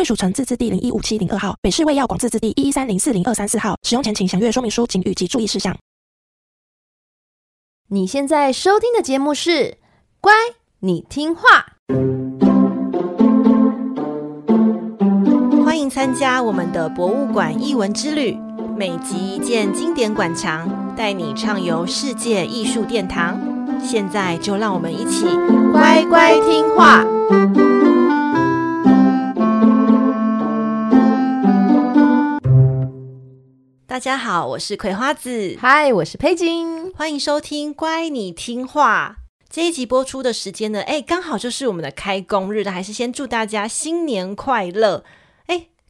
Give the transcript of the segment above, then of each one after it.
卫署城自治地零一五七零二号，北市卫药广自治地一一三零四零二三四号。使用前请详阅说明书、及注意事项。你现在收听的节目是《乖，你听话》，欢迎参加我们的博物馆艺文之旅，每集一件经典馆藏，带你畅游世界艺术殿堂。现在就让我们一起乖乖听画。家好，我是葵花子。嗨，我是佩金。欢迎收听《乖，你听话》这一集播出的时间呢？哎，刚好就是我们的开工日，还是先祝大家新年快乐。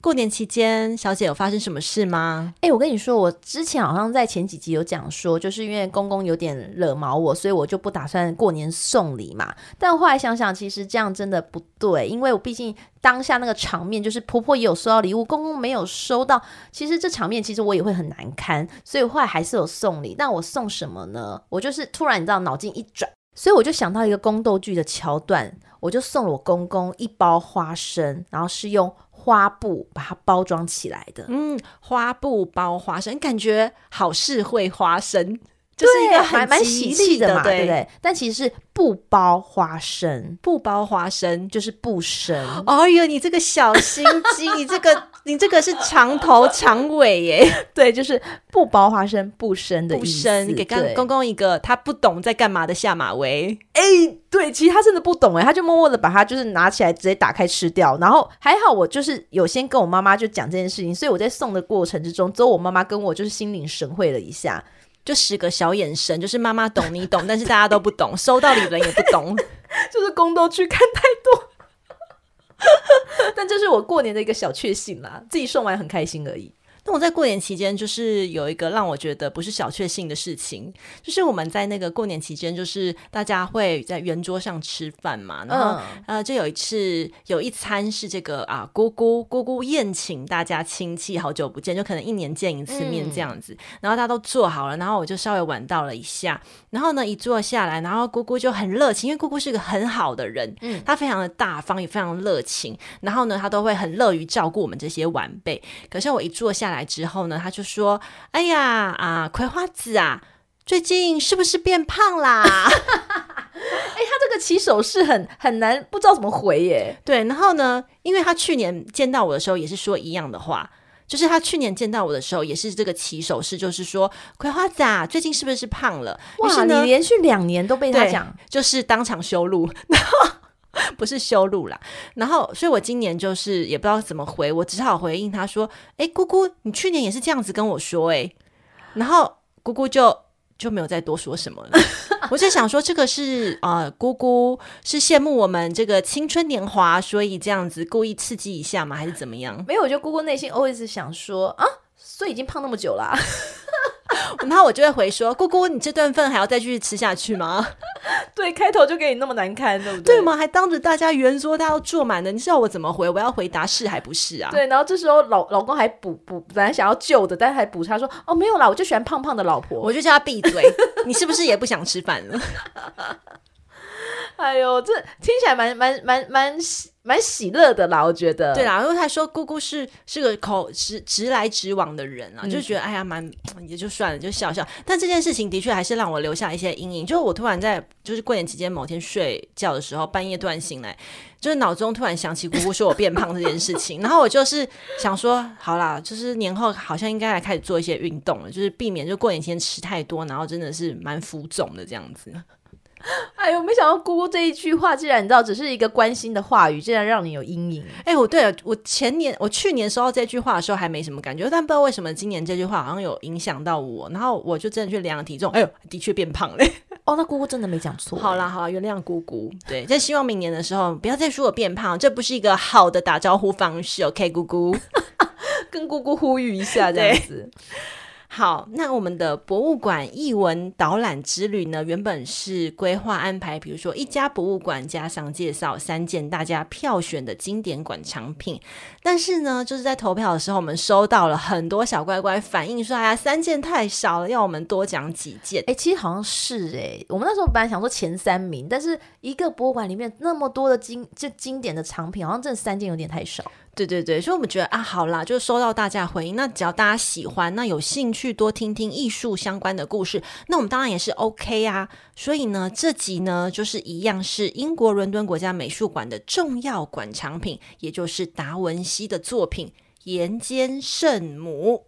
过年期间，小姐有发生什么事吗？哎、我跟你说，我之前好像在前几集有讲说，就是因为公公有点惹毛我，所以我就不打算过年送礼嘛。但后来想想，其实这样真的不对，因为我毕竟当下那个场面，就是婆婆也有收到礼物，公公没有收到，其实这场面其实我也会很难堪，所以后来还是有送礼。但我送什么呢？我就是突然你知道，脑筋一转，所以我就想到一个宫斗剧的桥段，我就送了我公公一包花生，然后是用。花布把它包装起来的，嗯，花布包花生，感觉好事会花生，就是一个还蛮喜气的嘛，对不对？但其实是不包花生，不包花生就是不生。哎呦，你这个小心机，你这个你这个是长头长尾耶，对，就是不包花生不生的意思。不生，你给刚公公一个他不懂在干嘛的下马威。哎。对，其实他真的不懂哎，他就默默的把它就是拿起来直接打开吃掉，然后还好我就是有先跟我妈妈就讲这件事情，所以我在送的过程之中，只有我妈妈跟我就是心领神会了一下，就十个小眼神，就是妈妈懂你懂，但是大家都不懂，收到礼人也不懂，就是宫斗剧看太多，但这是我过年的一个小确幸啦，自己送完很开心而已。那我在过年期间，就是有一个让我觉得不是小确幸的事情，就是我们在那个过年期间，就是大家会在圆桌上吃饭嘛，然后、嗯、呃，就有一次有一餐是这个啊，姑姑姑姑宴请大家亲戚，好久不见，就可能一年见一次面这样子，嗯、然后大家都坐好了，然后我就稍微晚到了一下，然后呢一坐下来，然后姑姑就很热情，因为姑姑是个很好的人，嗯，她非常的大方，也非常热情，然后呢她都会很乐于照顾我们这些晚辈，可是我一坐下来之后呢，他就说：“哎呀啊，葵花籽啊，最近是不是变胖啦？” 哎，他这个起手是很很难，不知道怎么回耶。对，然后呢，因为他去年见到我的时候也是说一样的话，就是他去年见到我的时候也是这个起手式，就是说葵花籽啊，最近是不是胖了？哇，你连续两年都被他讲，就是当场羞辱，然后。不是羞辱啦，然后，所以我今年就是也不知道怎么回，我只好回应他说：“哎，姑姑，你去年也是这样子跟我说，哎。”然后姑姑就就没有再多说什么了。我就想说，这个是啊、姑姑是羡慕我们这个青春年华，所以这样子故意刺激一下吗？还是怎么样？没有，我觉得姑姑内心 always 想说啊，所以已经胖那么久了、然后我就会回说：“姑姑，你这顿饭还要再继续吃下去吗？” 对，开头就给你那么难堪，对不对？对吗？还当着大家圆桌，大家都坐满了，你知道我怎么回？我要回答是还不是啊？对，然后这时候老老公还补补，本来想要救的，但是还补他说：“哦，没有啦，我就喜欢胖胖的老婆。”我就叫他闭嘴。你是不是也不想吃饭了？哎呦，这听起来蛮蛮蛮蛮喜蛮喜乐的啦，我觉得。对啦，因为他说姑姑是是个口直直来直往的人啊，嗯、就觉得哎呀蛮也就算了，就笑笑。但这件事情的确还是让我留下一些阴影。就是我突然在就是过年期间某天睡觉的时候，半夜突然醒来，就是脑中突然想起姑姑说我变胖这件事情，然后我就是想说，好啦，就是年后好像应该来开始做一些运动了，就是避免就过年期间吃太多，然后真的是蛮浮肿的这样子。哎呦，没想到姑姑这一句话，竟然你知道，只是一个关心的话语，竟然让你有阴影。哎，我对了，我前年我去年收到这句话的时候还没什么感觉，但不知道为什么今年这句话好像有影响到我，然后我就真的去量体重，哎呦，的确变胖了。哦，那姑姑真的没讲错。好啦好啦，原谅姑姑。对，但希望明年的时候不要再说我变胖，这不是一个好的打招呼方式。OK，姑姑，跟姑姑呼吁一下这样子。好，那我们的博物馆艺文导览之旅呢，原本是规划安排，比如说一家博物馆加上介绍三件大家票选的经典馆藏品。但是呢，就是在投票的时候，我们收到了很多小乖乖反映说：“哎呀，三件太少了，要我们多讲几件。”哎，其实好像是哎、欸，我们那时候本来想说前三名，但是一个博物馆里面那么多的经这经典的藏品，好像这三件有点太少。对对对，所以我们觉得啊，好啦，就收到大家回应，那只要大家喜欢，那有兴趣去多听听艺术相关的故事，那我们当然也是 OK 啊。所以呢，这集呢就是一样是英国伦敦国家美术馆的重要馆藏品，也就是达文西的作品《岩间圣母》。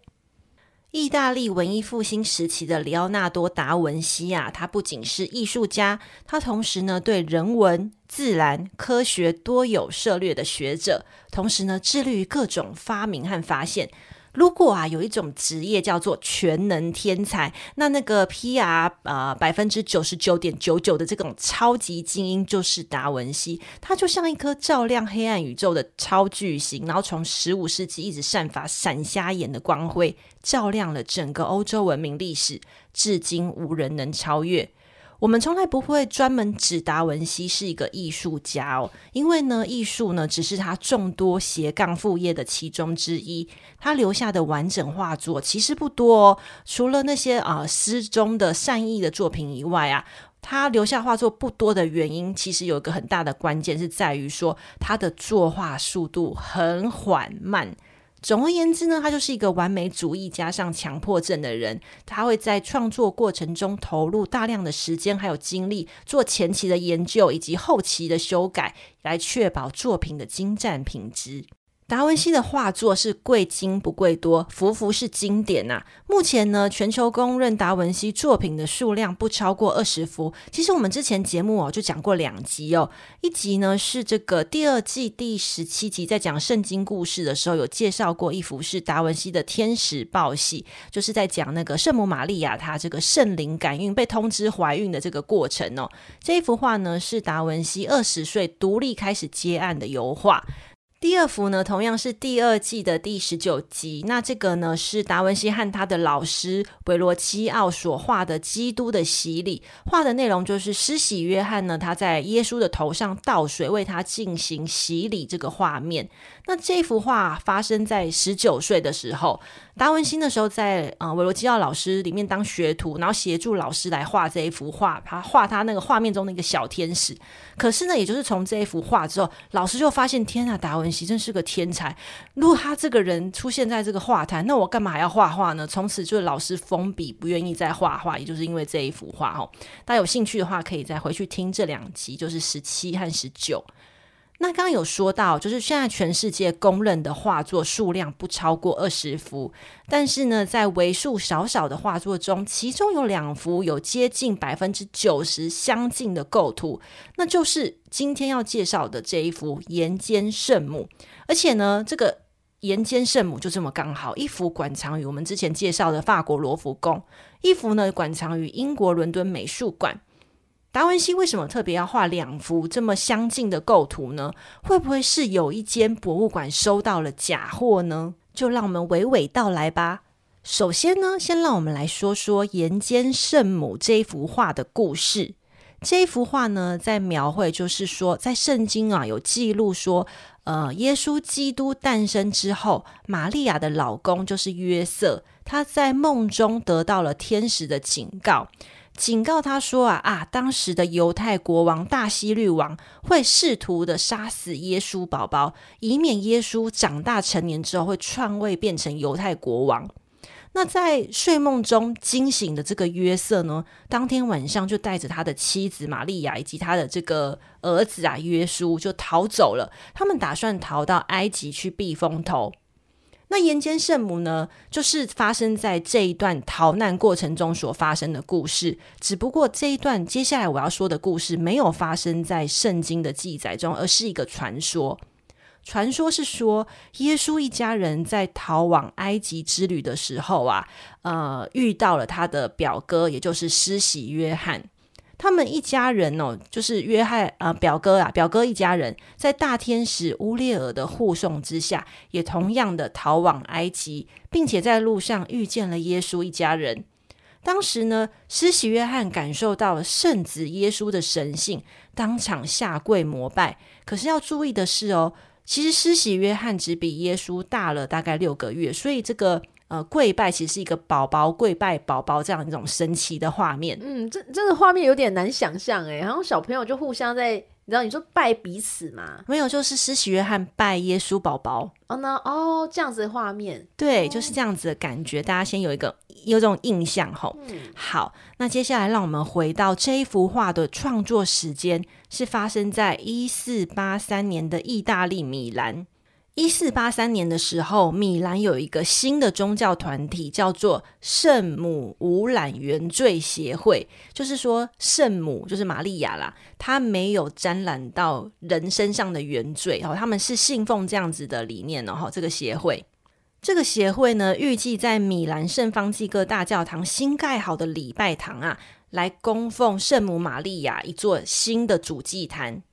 意大利文艺复兴时期的里奥纳多·达文西啊，他不仅是艺术家，他同时呢对人文、自然、科学多有涉猎的学者，同时呢致力于各种发明和发现。如果啊有一种职业叫做全能天才，那那个 PR 呃百分之九十九点九九的这种超级精英就是达文西，他就像一颗照亮黑暗宇宙的超巨星，然后从十五世纪一直散发闪瞎眼的光辉，照亮了整个欧洲文明历史，至今无人能超越。我们从来不会专门指达文西是一个艺术家哦，因为呢，艺术呢只是他众多斜杠副业的其中之一。他留下的完整画作其实不多哦，除了那些啊诗中的善意的作品以外啊，他留下画作不多的原因，其实有一个很大的关键是在于说他的作画速度很缓慢。总而言之呢，他就是一个完美主义加上强迫症的人。他会在创作过程中投入大量的时间还有精力，做前期的研究以及后期的修改，来确保作品的精湛品质。达文西的画作是贵精不贵多，幅幅是经典呐、目前呢，全球公认达文西作品的数量不超过二十幅。其实我们之前节目哦就讲过两集哦，一集呢是这个第二季第十七集，在讲圣经故事的时候有介绍过一幅是达文西的天使报喜，就是在讲那个圣母玛利亚她这个圣灵感应被通知怀孕的这个过程哦。这一幅画呢是达文西二十岁独立开始接案的油画。第二幅呢，同样是第二季的第十九集。那这个呢，是达文西和他的老师维罗基奥所画的基督的洗礼。画的内容就是施洗约翰呢，他在耶稣的头上倒水，为他进行洗礼这个画面。那这幅画发生在十九岁的时候。达文西的时候在呃维罗基奥老师里面当学徒，然后协助老师来画这一幅画，他画他那个画面中的一个小天使。可是呢，也就是从这一幅画之后，老师就发现，天啊，达文西真是个天才！如果他这个人出现在这个画坛，那我干嘛还要画画呢？从此就是老师封笔，不愿意再画画，也就是因为这一幅画哦。大家有兴趣的话，可以再回去听这两集，就是十七和十九。那刚刚有说到，就是现在全世界公认的画作数量不超过二十幅，但是呢，在为数少少的画作中，其中有两幅有接近百分之九十相近的构图，那就是今天要介绍的这一幅《岩间圣母》，而且呢，这个《岩间圣母》就这么刚好，一幅馆藏于我们之前介绍的法国罗浮宫，一幅呢馆藏于英国伦敦美术馆。达文西为什么特别要画两幅这么相近的构图呢？会不会是有一间博物馆收到了假货呢？就让我们娓娓道来吧。首先呢，先让我们来说说《岩间圣母》这一幅画的故事。这一幅画呢，在描绘就是说，在圣经啊有记录说，呃，耶稣基督诞生之后，玛利亚的老公就是约瑟，他在梦中得到了天使的警告。警告他说啊啊，当时的犹太国王大希律王会试图的杀死耶稣宝宝，以免耶稣长大成年之后会篡位变成犹太国王。那在睡梦中惊醒的这个约瑟呢，当天晚上就带着他的妻子玛利亚以及他的这个儿子啊约书就逃走了。他们打算逃到埃及去避风头。那岩间圣母呢，就是发生在这一段逃难过程中所发生的故事。只不过这一段接下来我要说的故事没有发生在圣经的记载中，而是一个传说。传说是说，耶稣一家人在逃往埃及之旅的时候啊，呃，遇到了他的表哥，也就是施洗约翰。他们一家人哦，就是约翰啊、表哥啊表哥一家人，在大天使乌列尔的护送之下，也同样的逃往埃及，并且在路上遇见了耶稣一家人。当时呢，施洗约翰感受到了圣子耶稣的神性，当场下跪膜拜。可是要注意的是哦，其实施洗约翰只比耶稣大了大概六个月，所以这个。呃，跪拜其实是一个宝宝跪拜宝宝这样一种神奇的画面。嗯，这这个画面有点难想象哎，然后小朋友就互相在，你知道你说拜彼此嘛？没有，就是施洗约翰拜耶稣宝宝。哦，那哦这样子的画面，对，就是这样子的感觉。大家先有一个有这种印象吼。嗯，好，那接下来让我们回到这一幅画的创作时间，是发生在一四八三年的意大利米兰。一四八三年的时候，米兰有一个新的宗教团体，叫做圣母无染原罪协会。就是说，圣母就是玛利亚啦，她没有沾染到人身上的原罪。哦，他们是信奉这样子的理念哦。这个协会，这个协会呢，预计在米兰圣方济各大教堂新盖好的礼拜堂啊，来供奉圣母玛利亚一座新的主祭坛。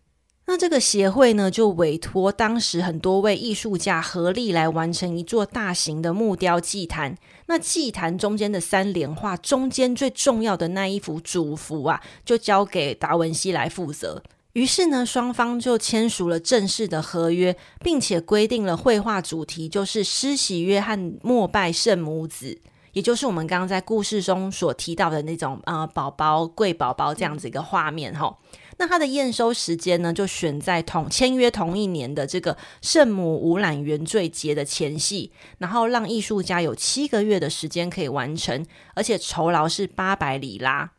那这个协会呢，就委托当时很多位艺术家合力来完成一座大型的木雕祭坛。那祭坛中间的三联画，中间最重要的那一幅主幅啊，就交给达文西来负责。于是呢，双方就签署了正式的合约，并且规定了绘画主题就是施洗约翰膜拜圣母子，也就是我们刚刚在故事中所提到的那种呃宝宝跪宝宝这样子一个画面哈。那他的验收时间呢，就选在同签约同一年的这个圣母无染原罪节的前夕，然后让艺术家有七个月的时间可以完成，而且酬劳是八百里拉。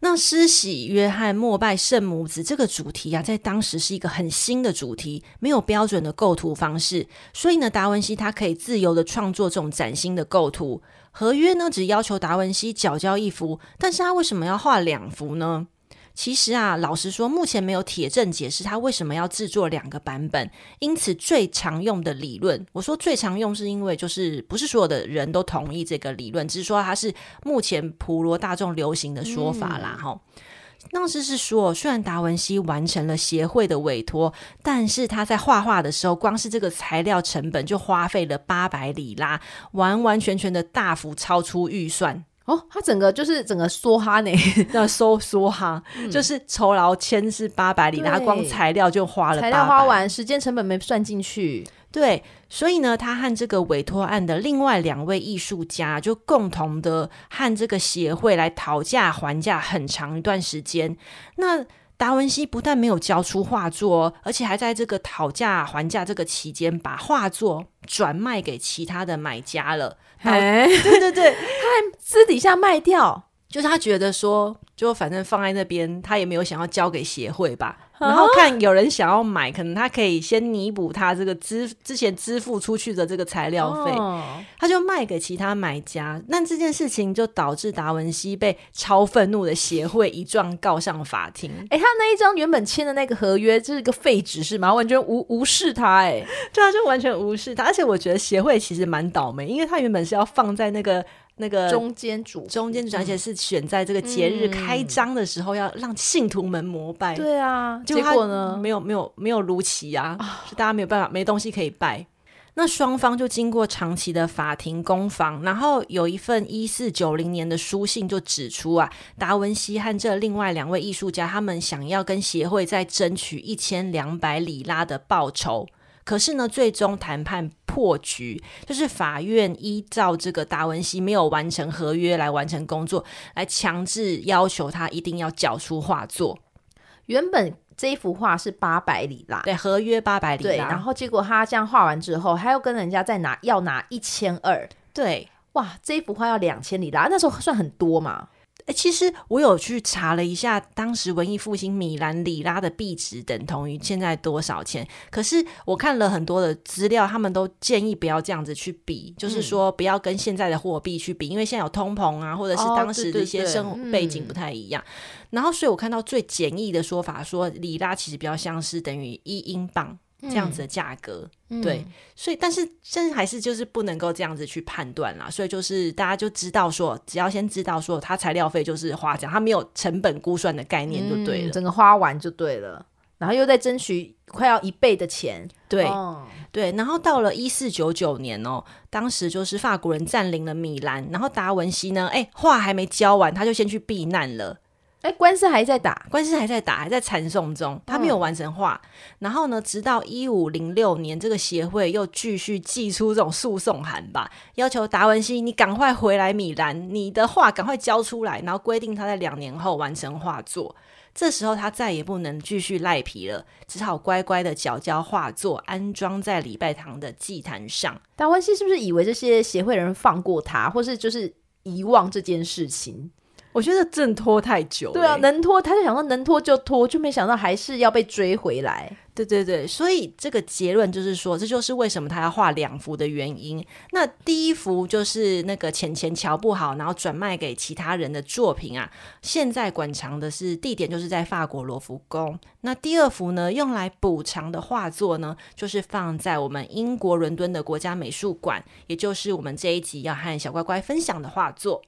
那施洗约翰膜拜圣母子这个主题啊，在当时是一个很新的主题，没有标准的构图方式，所以呢，达文西他可以自由的创作这种崭新的构图。合约呢，只要求达文西缴交一幅，但是他为什么要画两幅呢？其实啊，老实说，目前没有铁证解释他为什么要制作两个版本。因此，最常用的理论，我说最常用是因为就是不是所有的人都同意这个理论，只是说它是目前普罗大众流行的说法啦。哈、嗯，当时是说，虽然达文西完成了协会的委托，但是他在画画的时候，光是这个材料成本就花费了八百里拉，完完全全的大幅超出预算。哦，他整个就是整个梭哈呢，那梭梭哈，嗯、就是酬劳签是八百里，他光材料就花了，材料花完，时间成本没算进去。对，所以呢，他和这个委托案的另外两位艺术家就共同的和这个协会来讨价还价很长一段时间。那达文西不但没有交出画作，而且还在这个讨价还价这个期间，把画作转卖给其他的买家了。哎，对对对，他还私底下卖掉，就是他觉得说，就反正放在那边，他也没有想要交给协会吧。然后看有人想要买，可能他可以先弥补他这个支之前支付出去的这个材料费，哦、他就卖给其他买家。那这件事情就导致达文西被超愤怒的协会一状告上法庭。哎，他那一张原本签的那个合约就是个废纸是吗？完全无无视他，哎，对啊，就完全无视他。而且我觉得协会其实蛮倒霉，因为他原本是要放在那个。那个中间主中间主，而且是选在这个节日开张的时候，要让信徒们膜拜。嗯、对啊，结果呢，没有没有没有如期啊，就大家没有办法，没东西可以拜。那双方就经过长期的法庭攻防，然后有一份一四九零年的书信就指出啊，达文西和这另外两位艺术家，他们想要跟协会再争取一千两百里拉的报酬。可是呢，最终谈判破局，就是法院依照这个达文西没有完成合约来完成工作，来强制要求他一定要缴出画作。原本这一幅画是八百里拉，对，合约八百里拉。对，然后结果他这样画完之后，他又跟人家再拿要拿一千二。对，哇，这一幅画要两千里拉，那时候算很多嘛。诶，其实我有去查了一下，当时文艺复兴米兰里拉的币值等同于现在多少钱？可是我看了很多的资料，他们都建议不要这样子去比，嗯、就是说不要跟现在的货币去比，因为现在有通膨啊，或者是当时的一些生活背景不太一样。哦、对对对，然后，所以我看到最简易的说法说，里拉其实比较像是等于一英镑。这样子的价格。嗯、对，所以但是真还是就是不能够这样子去判断啦。所以就是大家就知道说，只要先知道说它材料费就是花这样，它没有成本估算的概念就对了，嗯、整个花完就对了。然后又在争取快要一倍的钱，对、哦、对。然后到了一四九九年哦，当时就是法国人占领了米兰，然后达文西呢，哎，画还没交完，他就先去避难了。哎，官司还在打，官司还在打，还在缠讼中，他没有完成画。嗯、然后呢，直到一五零六年，这个协会又继续寄出这种诉讼函吧，要求达文西你赶快回来米兰，你的画赶快交出来，然后规定他在两年后完成画作。这时候他再也不能继续赖皮了，只好乖乖的缴交画作，安装在礼拜堂的祭坛上。达文西是不是以为这些协会人放过他，或是就是遗忘这件事情？我觉得挣脱太久了。对啊，能拖他就想说能拖就拖，就没想到还是要被追回来。对对对，所以这个结论就是说，这就是为什么他要画两幅的原因。那第一幅就是那个钱钱瞧不好，然后转卖给其他人的作品啊，现在馆藏的是地点就是在法国罗浮宫。那第二幅呢，用来补偿的画作呢，就是放在我们英国伦敦的国家美术馆，也就是我们这一集要和小乖乖分享的画作。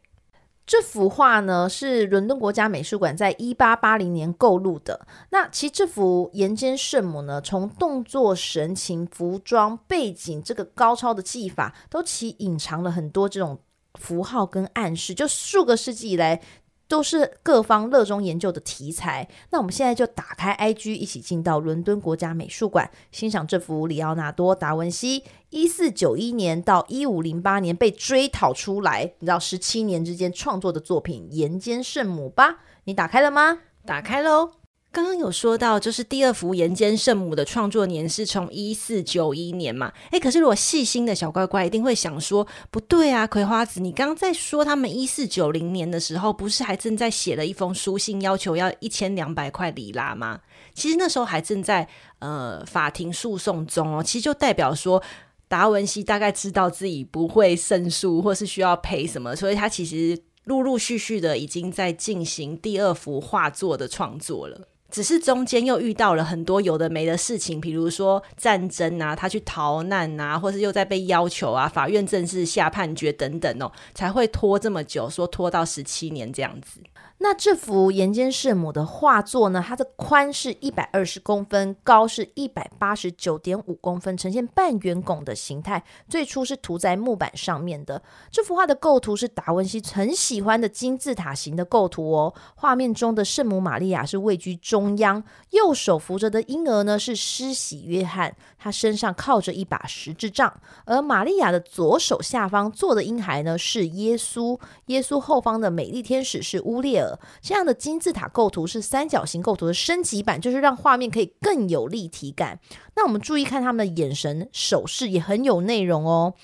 这幅画呢，是伦敦国家美术馆在一八八零年购入的。那其实这幅《岩间圣母》呢，从动作、神情、服装、背景这个高超的技法，都其隐藏了很多这种符号跟暗示。就数个世纪以来。都是各方热衷研究的题材。那我们现在就打开 IG，一起进到伦敦国家美术馆，欣赏这幅里奥纳多·达文西一四九一年到一五零八年被追讨出来，你知道十七年之间创作的作品《岩间圣母》吧？你打开了吗？打开喽。刚刚有说到，就是第二幅《岩间圣母》的创作年是从一四九一年嘛？诶，可是如果细心的小乖乖一定会想说，不对啊，葵花子，你刚刚在说他们一四九零年的时候，不是还正在写了一封书信，要求要一千两百块里拉吗？其实那时候还正在呃法庭诉讼中哦，其实就代表说达文西大概知道自己不会胜诉，或是需要赔什么，所以他其实陆陆续续的已经在进行第二幅画作的创作了。只是中间又遇到了很多有的没的事情，比如说战争啊，他去逃难啊，或是又在被要求啊，法院正式下判决等等哦，才会拖这么久，说拖到十七年这样子。那这幅岩间圣母的画作呢？它的宽是一百二十公分，高是一百八十九点五公分，呈现半圆拱的形态。最初是涂在木板上面的。这幅画的构图是达文西很喜欢的金字塔形的构图哦。画面中的圣母玛利亚是位居中央，右手扶着的婴儿呢是施洗约翰，他身上靠着一把十字杖，而玛利亚的左手下方坐的婴孩呢是耶稣，耶稣后方的美丽天使是乌列尔。这样的金字塔构图是三角形构图的升级版，就是让画面可以更有立体感。那我们注意看他们的眼神、手势也很有内容哦。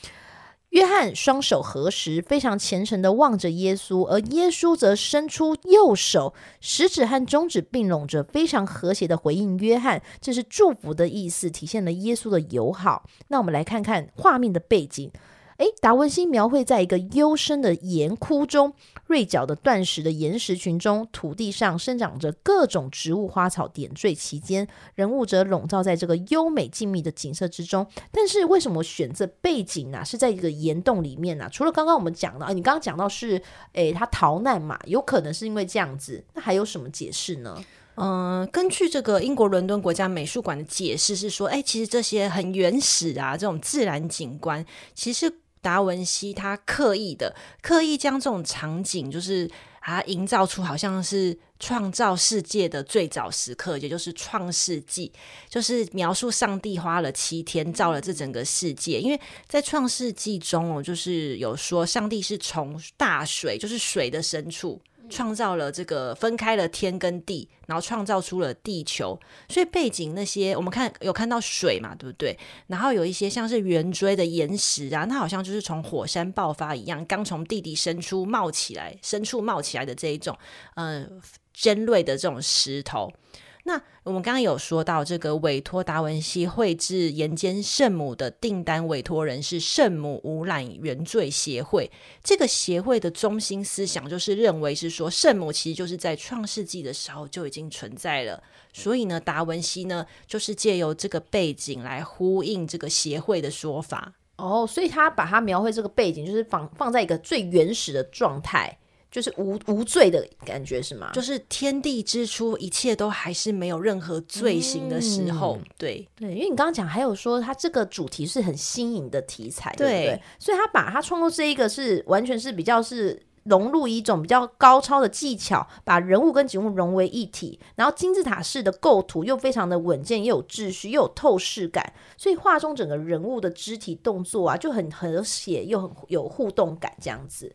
约翰双手合十，非常虔诚地望着耶稣，而耶稣则伸出右手，食指和中指并拢着，非常和谐地回应约翰，这是祝福的意思，体现了耶稣的友好。那我们来看看画面的背景。诶，达文西描绘在一个幽深的岩窟中，锐角的断石的岩石群中，土地上生长着各种植物花草点缀其间，人物则笼罩在这个优美静谧的景色之中。但是为什么选择背景呢、啊？是在一个岩洞里面呢、啊？除了刚刚我们讲的啊，你刚刚讲到是，诶，他逃难嘛，有可能是因为这样子，那还有什么解释呢？嗯、根据这个英国伦敦国家美术馆的解释是说，诶，其实这些很原始啊，这种自然景观，其实。达文西他刻意的刻意将这种场景，就是啊营造出好像是创造世界的最早时刻，也就是创世纪，就是描述上帝花了七天造了这整个世界。因为在创世纪中哦，就是有说上帝是从大水，就是水的深处。创造了这个分开了天跟地，然后创造出了地球。所以背景那些我们看有看到水嘛，对不对？然后有一些像是圆锥的岩石啊，它好像就是从火山爆发一样，刚从地底深处冒起来，深处冒起来的这一种，嗯、尖锐的这种石头。那我们刚刚有说到，这个委托达文西绘制岩间圣母的订单委托人是圣母无染原罪协会。这个协会的中心思想就是认为是说，圣母其实就是在创世纪的时候就已经存在了。所以呢，达文西呢就是借由这个背景来呼应这个协会的说法。哦，所以他把它描绘这个背景，就是放放在一个最原始的状态。就是无无罪的感觉是吗？就是天地之初，一切都还是没有任何罪行的时候。嗯、对对，因为你刚刚讲还有说，他这个主题是很新颖的题材，对，对不对？所以他把他创作这一个是完全是比较是融入一种比较高超的技巧，把人物跟景物融为一体，然后金字塔式的构图又非常的稳健，又有秩序，又有透视感，所以画中整个人物的肢体动作啊就很和谐，又很有互动感，这样子。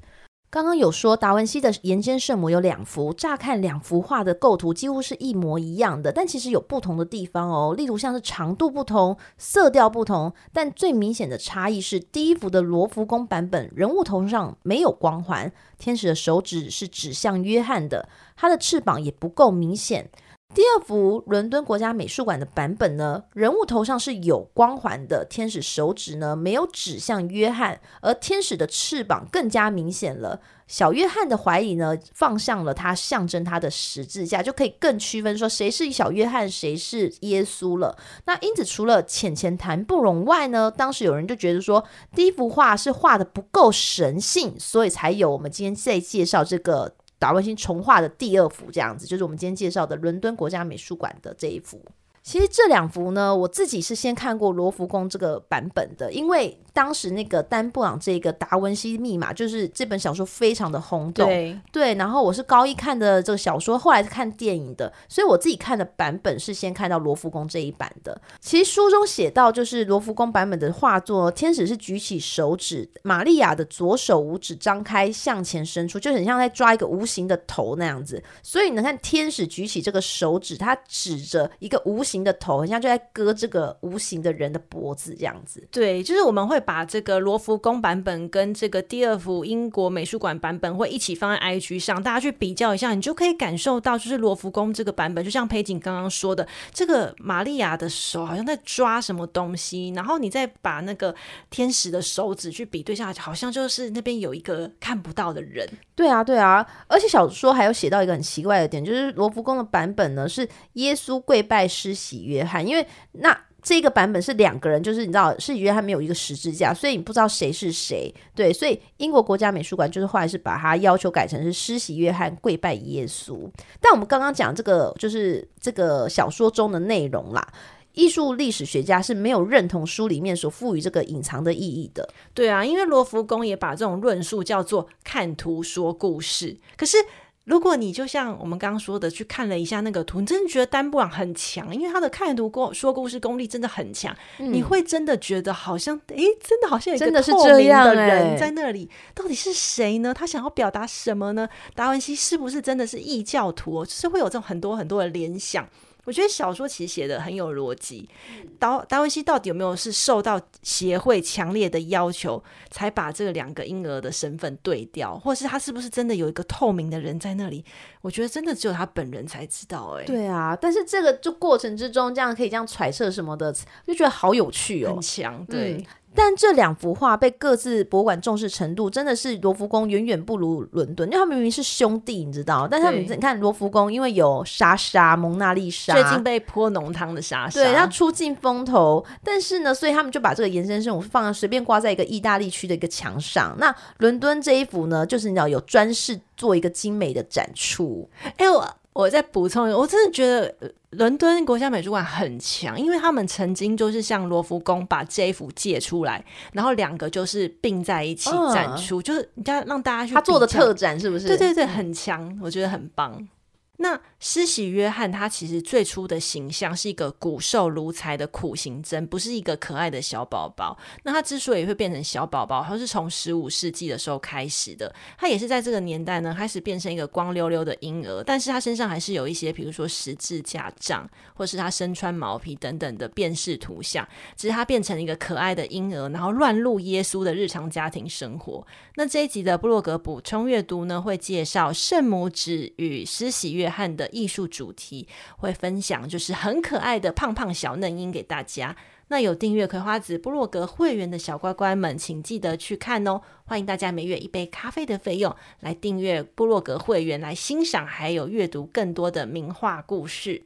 刚刚有说达文西的岩间圣母有两幅，乍看两幅画的构图几乎是一模一样的，但其实有不同的地方哦。例如像是长度不同、色调不同，但最明显的差异是第一幅的罗浮宫版本，人物头上没有光环，天使的手指是指向约翰的，他的翅膀也不够明显。第二幅伦敦国家美术馆的版本呢，人物头上是有光环的，天使手指呢没有指向约翰，而天使的翅膀更加明显了。小约翰的怀里呢放上了他象征他的十字架，就可以更区分说谁是小约翰，谁是耶稣了。那因此除了浅浅谈不容外呢，当时有人就觉得说第一幅画是画的不够神性，所以才有我们今天在介绍这个。达文西重画的第二幅，这样子就是我们今天介绍的伦敦国家美术馆的这一幅。其实这两幅呢，我自己是先看过罗浮宫这个版本的，因为。当时那个丹布朗这个达文西密码，就是这本小说非常的轰动，对，对。然后我是高一看的这个小说，后来是看电影的，所以我自己看的版本是先看到罗浮宫这一版的。其实书中写到，就是罗浮宫版本的画作，天使是举起手指，玛利亚的左手五指张开向前伸出，就很像在抓一个无形的头那样子。所以你看，天使举起这个手指，他指着一个无形的头，很像就在割这个无形的人的脖子这样子。对，就是我们会。把这个罗浮宫版本跟这个第二幅英国美术馆版本会一起放在 IG 上，大家去比较一下，你就可以感受到，就是罗浮宫这个版本，就像佩锦刚刚说的，这个玛利亚的手好像在抓什么东西，然后你再把那个天使的手指去比对下，好像就是那边有一个看不到的人。对啊，对啊，而且小说还有写到一个很奇怪的点，就是罗浮宫的版本呢是耶稣跪拜施洗约翰，因为那。这个版本是两个人，就是你知道，是约翰没有一个十字架，所以你不知道谁是谁。对，所以英国国家美术馆就是后来是把它要求改成是施洗约翰跪拜耶稣。但我们刚刚讲这个就是这个小说中的内容啦，艺术历史学家是没有认同书里面所赋予这个隐藏的意义的。对啊，因为罗浮宫也把这种论述叫做看图说故事，可是。如果你就像我们刚刚说的，去看了一下那个图，你真的觉得丹布朗很强，因为他的看图说故事功力真的很强，嗯、你会真的觉得好像，诶，真的好像有一个透明的人在那里，到底是谁呢？他想要表达什么呢？达文西是不是真的是异教徒？就是会有这种很多很多的联想。我觉得小说其实写的很有逻辑。达达维西到底有没有是受到协会强烈的要求，才把这两个婴儿的身份对调，或是他是不是真的有一个透明的人在那里？我觉得真的只有他本人才知道。哎，对啊，但是这个就过程之中，这样可以这样揣测什么的，就觉得好有趣哦，很强，对。嗯但这两幅画被各自博物馆重视程度，真的是罗浮宫远远不如伦敦，因为他们明明是兄弟，你知道？但他们你看罗浮宫，因为有莎莎、蒙娜丽莎，最近被泼浓汤的莎莎，对，他出尽风头。但是呢，所以他们就把这个延伸圣母放随便挂在一个意大利区的一个墙上。那伦敦这一幅呢，就是你知道有专事做一个精美的展出。哎、欸，我我再补充我真的觉得。伦敦国家美术馆很强，因为他们曾经就是向罗浮宫把这一幅借出来，然后两个就是并在一起展出，嗯、就是你看让大家去他做的特展是不是？对对对，很强，我觉得很棒。那施洗约翰他其实最初的形象是一个骨瘦如柴的苦行僧，不是一个可爱的小宝宝。那他之所以会变成小宝宝，他是从十五世纪的时候开始的。他也是在这个年代呢，开始变成一个光溜溜的婴儿，但是他身上还是有一些，比如说十字架杖，或是他身穿毛皮等等的辨识图像。只是他变成一个可爱的婴儿，然后乱入耶稣的日常家庭生活。那这一集的布洛格补充阅读呢，会介绍圣母指与施洗约的艺术主题，会分享就是很可爱的胖胖小嫩音给大家。那有订阅葵花籽部落格会员的小乖乖们，请记得去看哦！欢迎大家每月一杯咖啡的费用来订阅部落格会员，来欣赏还有阅读更多的名画故事。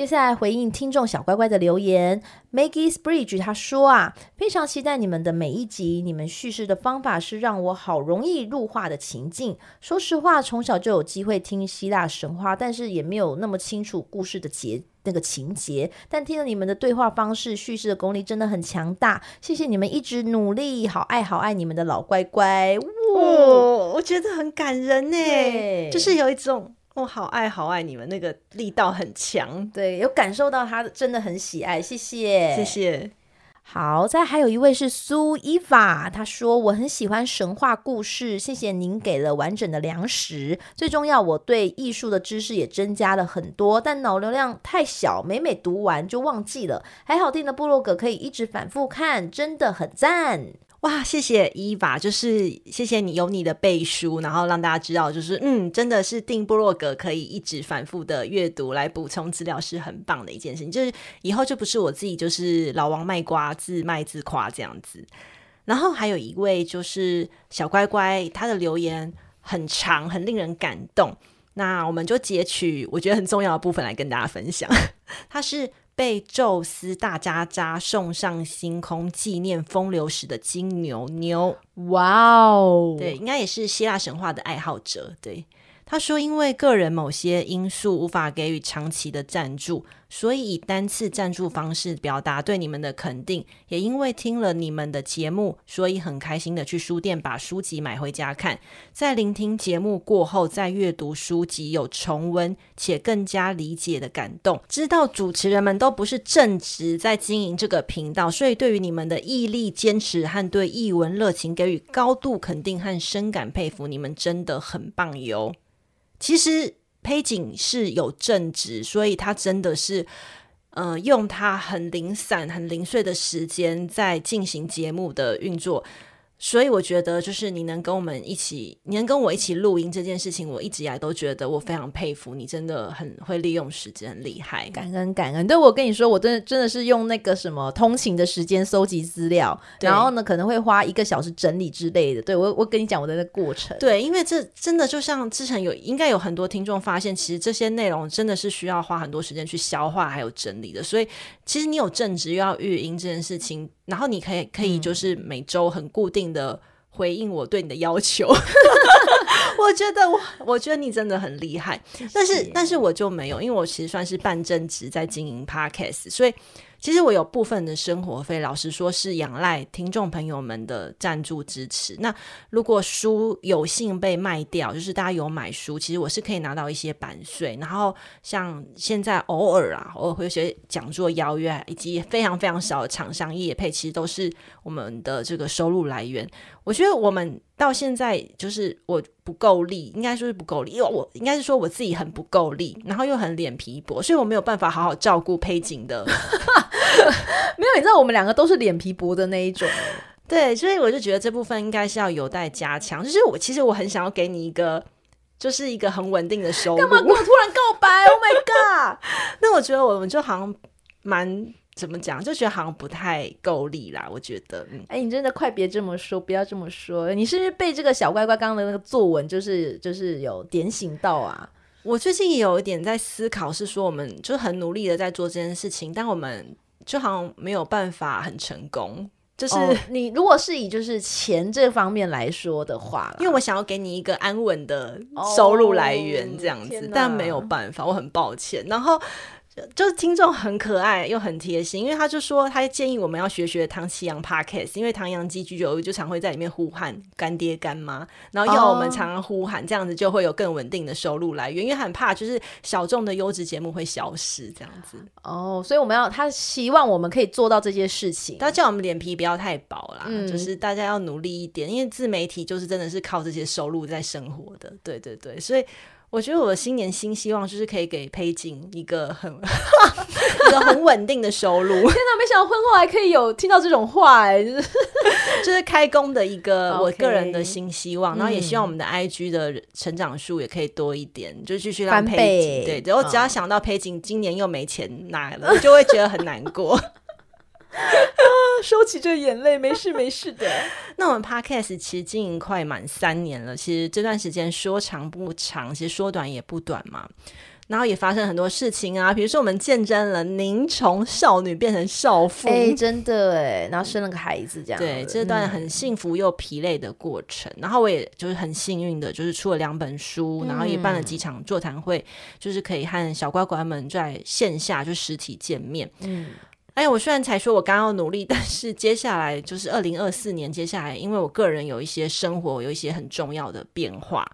接下来回应听众小乖乖的留言，Maggie's Bridge 他说啊，非常期待你们的每一集，你们叙事的方法是让我好容易入画的情境。说实话，从小就有机会听希腊神话，但是也没有那么清楚故事的结那个情节。但听了你们的对话方式，叙事的功力真的很强大。谢谢你们一直努力，好爱好爱你们的老乖乖。哦，我觉得很感人呢，就是有一种。我好爱好爱你们，那个力道很强，对，有感受到他真的很喜爱，谢谢，谢谢。好，再还有一位是苏伊法，他说我很喜欢神话故事，谢谢您给了完整的粮食，最重要，我对艺术的知识也增加了很多，但脑流量太小，每每读完就忘记了，还好听的部落格可以一直反复看，真的很赞。哇，谢谢伊娃，就是谢谢你有你的背书，然后让大家知道，就是嗯，真的是订部落格可以一直反复的阅读来补充资料是很棒的一件事情。就是以后就不是我自己就是老王卖瓜自卖自夸这样子。然后还有一位就是小乖乖，他的留言很长，很令人感动。那我们就截取我觉得很重要的部分来跟大家分享。他是。被宙斯大渣渣送上星空纪念风流时的金牛牛，哇哦！对，应该也是希腊神话的爱好者，对。他说：“因为个人某些因素无法给予长期的赞助，所以以单次赞助方式表达对你们的肯定。也因为听了你们的节目，所以很开心的去书店把书籍买回家看。在聆听节目过后，再阅读书籍，有重温且更加理解的感动。知道主持人们都不是正直在经营这个频道，所以对于你们的毅力、坚持和对艺文热情给予高度肯定和深感佩服。你们真的很棒哟！”其实裴景是有正职，所以他真的是，呃，用他很零散、很零碎的时间在进行节目的运作。所以我觉得，就是你能跟我们一起，你能跟我一起录音这件事情，我一直以来都觉得我非常佩服你，真的很会利用时间，厉害。感恩感恩。对，我跟你说，我真的真的是用那个什么通勤的时间搜集资料，然后呢可能会花一个小时整理之类的。对，我我跟你讲我的那个过程。对，因为这真的就像之前有应该有很多听众发现，其实这些内容真的是需要花很多时间去消化还有整理的。所以其实你有正职又要育婴这件事情。然后你可以可以就是每周很固定的回应我对你的要求，我觉得我我觉得你真的很厉害。但是但是我就没有，因为我其实算是半正职在经营 Podcast，所以。其实我有部分的生活费，老实说是仰赖听众朋友们的赞助支持。那如果书有幸被卖掉，就是大家有买书，其实我是可以拿到一些版税。然后像现在偶尔啊，偶尔会有些讲座邀约，以及非常非常少的厂商业配，其实都是我们的这个收入来源。我觉得我们到现在就是我不够力，应该说是不够力，因为我应该是说我自己很不够力，然后又很脸皮薄，所以我没有办法好好照顾佩景的。没有，你知道我们两个都是脸皮薄的那一种，对，所以我就觉得这部分应该是要有待加强。就是我其实我很想要给你一个，就是一个很稳定的收入。干嘛跟我突然告白？Oh my god！那我觉得我们就好像蛮怎么讲，就觉得好像不太够力啦。我觉得，嗯哎、欸，你真的快别这么说，不要这么说。你是不是被这个小乖乖刚刚的那个作文，就是就是有点醒到啊？我最近也有一点在思考，是说我们就很努力的在做这件事情，但我们。就好像没有办法很成功，就是、哦、你如果是以就是钱这方面来说的话，因为我想要给你一个安稳的收入来源这样子，哦、但没有办法，我很抱歉。然后。就是听众很可爱又很贴心，因为他就说他建议我们要学学唐七阳 Podcast，因为唐阳鸡居酒就常会在里面呼喊干爹干妈，然后要我们常常呼喊，这样子就会有更稳定的收入来源，因为很怕就是小众的优质节目会消失这样子。哦，所以我们要他希望我们可以做到这些事情，他叫我们脸皮不要太薄啦，嗯、就是大家要努力一点，因为自媒体就是真的是靠这些收入在生活的。对对对，所以。我觉得我的新年新希望就是可以给佩景一个很 一个很稳定的收入。天哪，没想到婚后还可以有听到这种话哎，就是就是开工的一个 我个人的新希望，Okay. 然后也希望我们的 IG 的成长数也可以多一点，嗯、就继续让佩景对，然后只要想到佩景今年又没钱拿了，我就会觉得很难过。收起这眼泪，没事没事的。那我们 Podcast 其实经营快满三年了，其实这段时间说长不长，其实说短也不短嘛。然后也发生很多事情啊，比如说我们见证了您从少女变成少妇，哎、欸，真的哎，然后生了个孩子，这样对这段很幸福又疲累的过程。嗯、然后我也就是很幸运的，就是出了两本书，然后也办了几场座谈会，嗯、就是可以和小乖乖们在线下就实体见面，嗯。哎，我虽然才说我刚要努力，但是接下来就是二零二四年，接下来因为我个人有一些生活有一些很重要的变化，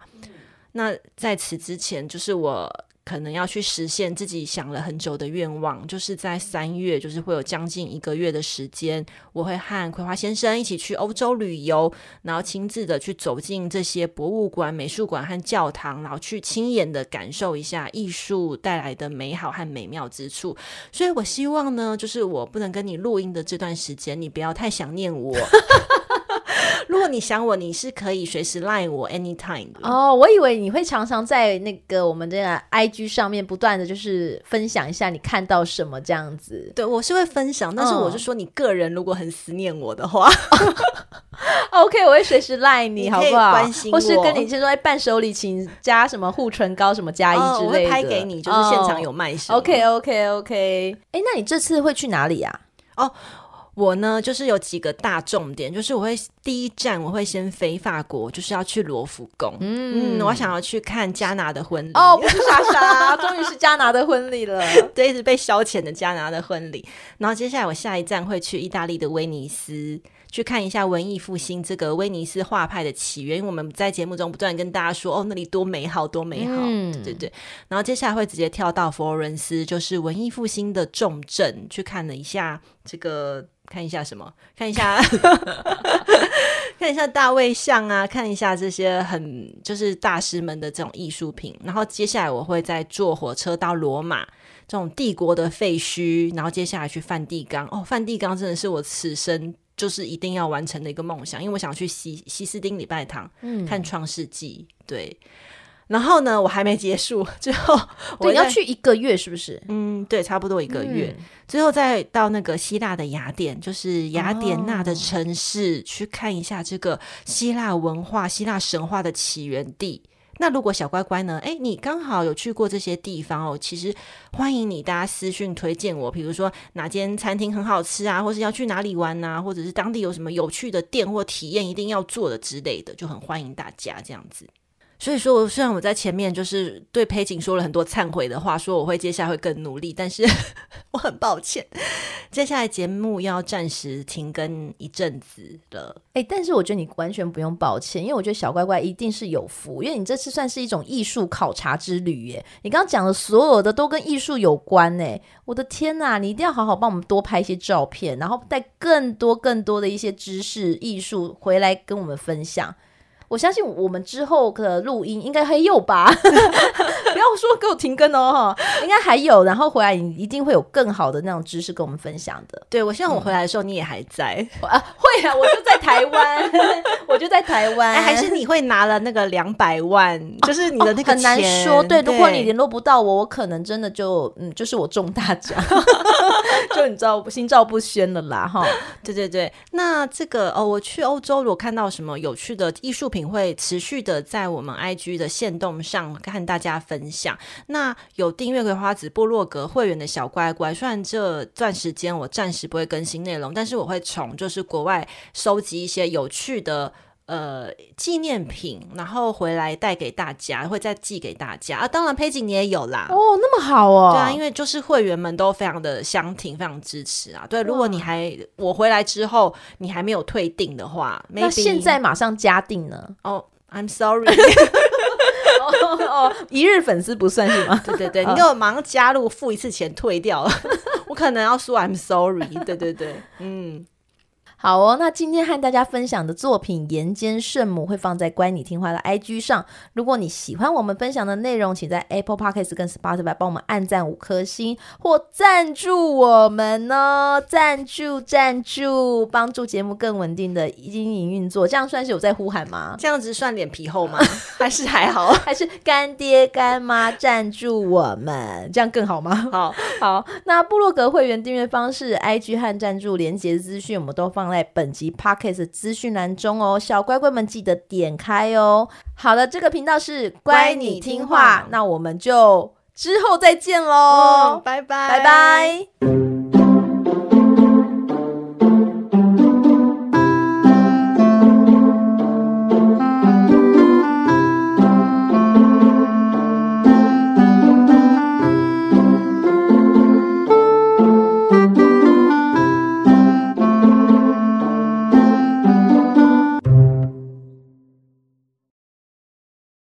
那在此之前，就是我。可能要去实现自己想了很久的愿望，就是在三月，就是会有将近一个月的时间，我会和葵花先生一起去欧洲旅游，然后亲自的去走进这些博物馆、美术馆和教堂，然后去亲眼的感受一下艺术带来的美好和美妙之处。所以我希望呢，就是我不能跟你录音的这段时间，你不要太想念我。如果你想我，你是可以随时 line 我 anytime 的。哦，我以为你会常常在那个我们这个 IG 上面不断的就是分享一下你看到什么这样子。对，我是会分享，但是我是说你个人如果很思念我的话、哦、，OK，我会随时 line 你，好不好？关心我，或是跟你先说哎，伴手礼请加什么护唇膏什么加一之类的，哦、我会拍给你，就是现场有卖什么。OK，OK，OK。哎、那你这次会去哪里呀、啊？哦。我呢，就是有几个大重点，就是我会第一站我会先飞法国，就是要去罗浮宫。嗯，嗯，我想要去看加拿的婚礼。哦，不是莎莎，终于是加拿的婚礼了，对，一直被消遣的加拿的婚礼。然后接下来我下一站会去意大利的威尼斯，去看一下文艺复兴这个威尼斯画派的起源。因为我们在节目中不断跟大家说，哦，那里多美好，多美好，嗯、对对。然后接下来会直接跳到佛罗伦斯，就是文艺复兴的重镇，去看了一下这个。看一下什么？看一下，看一下大卫像啊！看一下这些很就是大师们的这种艺术品。然后接下来我会再坐火车到罗马，这种帝国的废墟。然后接下来去梵蒂冈。哦，梵蒂冈真的是我此生就是一定要完成的一个梦想，因为我想去西西斯丁礼拜堂，嗯，看创世纪。对。然后呢，我还没结束，最后我要去一个月，是不是？嗯，对，差不多一个月。嗯、最后再到那个希腊的雅典，就是雅典娜的城市，哦、去看一下这个希腊文化、希腊神话的起源地。那如果小乖乖呢？诶，你刚好有去过这些地方哦，其实欢迎你，大家私讯推荐我，比如说哪间餐厅很好吃啊，或是要去哪里玩啊，或者是当地有什么有趣的店或体验一定要做的之类的，就很欢迎大家这样子。所以说，虽然我在前面就是对佩景说了很多忏悔的话，说我会接下来会更努力，但是 我很抱歉，接下来节目要暂时停更一阵子了。哎、但是我觉得你完全不用抱歉，因为我觉得小乖乖一定是有福，因为你这次算是一种艺术考察之旅耶。你刚刚讲的所有的都跟艺术有关哎，我的天呐，你一定要好好帮我们多拍一些照片，然后带更多更多的一些知识艺术回来跟我们分享。我相信我们之后的录音应该还有吧，不要说给我停更哦，应该还有，然后回来你一定会有更好的那种知识跟我们分享的。对，我希望我回来的时候你也还在、嗯、啊，会啊，我就在台湾，我就在台湾、欸，还是你会拿了那个两百万，就是你的那个钱、哦哦、很难说。对，对如果你联络不到我，我可能真的就嗯，就是我中大奖，就你知道心照不宣了啦哈。对对对，那这个哦，我去欧洲，如果看到什么有趣的艺术品。品会持续的在我们 IG 的线动上跟大家分享。那有订阅葵花籽部落格会员的小乖乖，虽然这段时间我暂时不会更新内容，但是我会从就是国外收集一些有趣的。呃，纪念品，然后回来带给大家，会再寄给大家啊。当然，佩景你也有啦。哦，那么好哦。对啊，因为就是会员们都非常的相挺，非常支持啊。对，如果你还我回来之后你还没有退订的话，那现在马上加订呢？哦，I'm sorry。哦哦，一日粉丝不算是吗？对对对，你给我马上加入，付一次钱退掉了，我可能要说 I'm sorry。对对对，嗯。好哦，那今天和大家分享的作品《岩间圣母》会放在乖你听话的 IG 上。如果你喜欢我们分享的内容，请在 Apple Podcast 跟 Spotify 帮我们按赞五颗星，或赞助我们哦！赞助赞助，帮助节目更稳定的经营运作。这样算是有在呼喊吗？这样子算脸皮厚吗？还是还好？还是干爹干妈赞助我们，这样更好吗？好好，那部落格会员订阅方式、IG 和赞助连接资讯，我们都放在本集 Podcast 资讯栏中哦。小乖乖们记得点开哦。好了，这个频道是乖你听话，那我们就之后再见喽，拜拜，拜拜。